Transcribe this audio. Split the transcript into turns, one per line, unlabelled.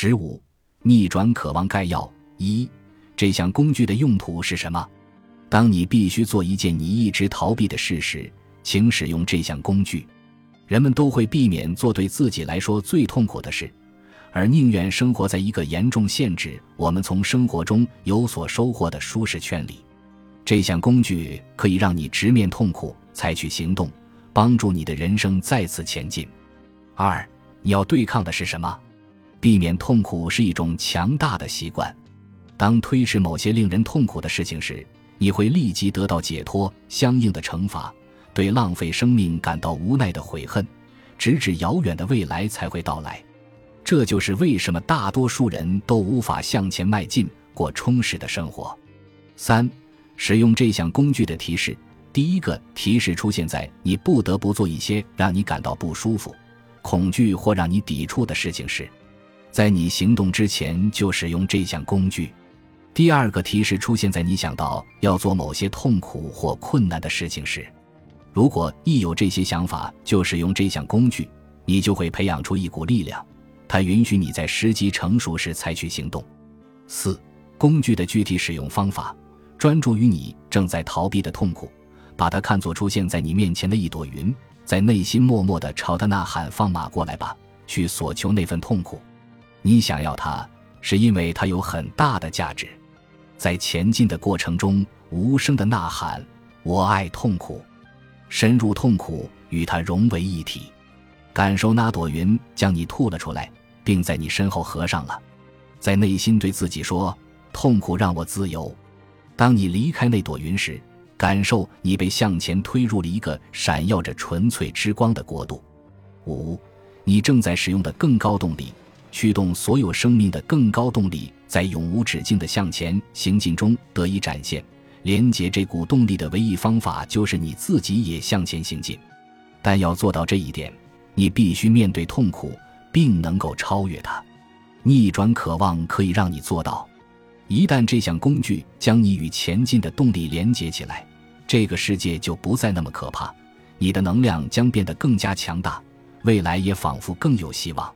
十五，逆转渴望概要一，这项工具的用途是什么？当你必须做一件你一直逃避的事时，请使用这项工具。人们都会避免做对自己来说最痛苦的事，而宁愿生活在一个严重限制我们从生活中有所收获的舒适圈里。这项工具可以让你直面痛苦，采取行动，帮助你的人生再次前进。二，你要对抗的是什么？避免痛苦是一种强大的习惯。当推迟某些令人痛苦的事情时，你会立即得到解脱，相应的惩罚，对浪费生命感到无奈的悔恨，直至遥远的未来才会到来。这就是为什么大多数人都无法向前迈进，过充实的生活。三，使用这项工具的提示。第一个提示出现在你不得不做一些让你感到不舒服。恐惧或让你抵触的事情时，在你行动之前就使用这项工具。第二个提示出现在你想到要做某些痛苦或困难的事情时，如果一有这些想法就使用这项工具，你就会培养出一股力量，它允许你在时机成熟时采取行动。四、工具的具体使用方法：专注于你正在逃避的痛苦，把它看作出现在你面前的一朵云。在内心默默地朝他呐喊：“放马过来吧，去索求那份痛苦。你想要它，是因为它有很大的价值。在前进的过程中，无声的呐喊：‘我爱痛苦，深入痛苦，与它融为一体。’感受那朵云将你吐了出来，并在你身后合上了。在内心对自己说：‘痛苦让我自由。’当你离开那朵云时。”感受你被向前推入了一个闪耀着纯粹之光的国度。五，你正在使用的更高动力，驱动所有生命的更高动力，在永无止境的向前行进中得以展现。连接这股动力的唯一方法就是你自己也向前行进。但要做到这一点，你必须面对痛苦，并能够超越它。逆转渴望可以让你做到。一旦这项工具将你与前进的动力连接起来，这个世界就不再那么可怕，你的能量将变得更加强大，未来也仿佛更有希望。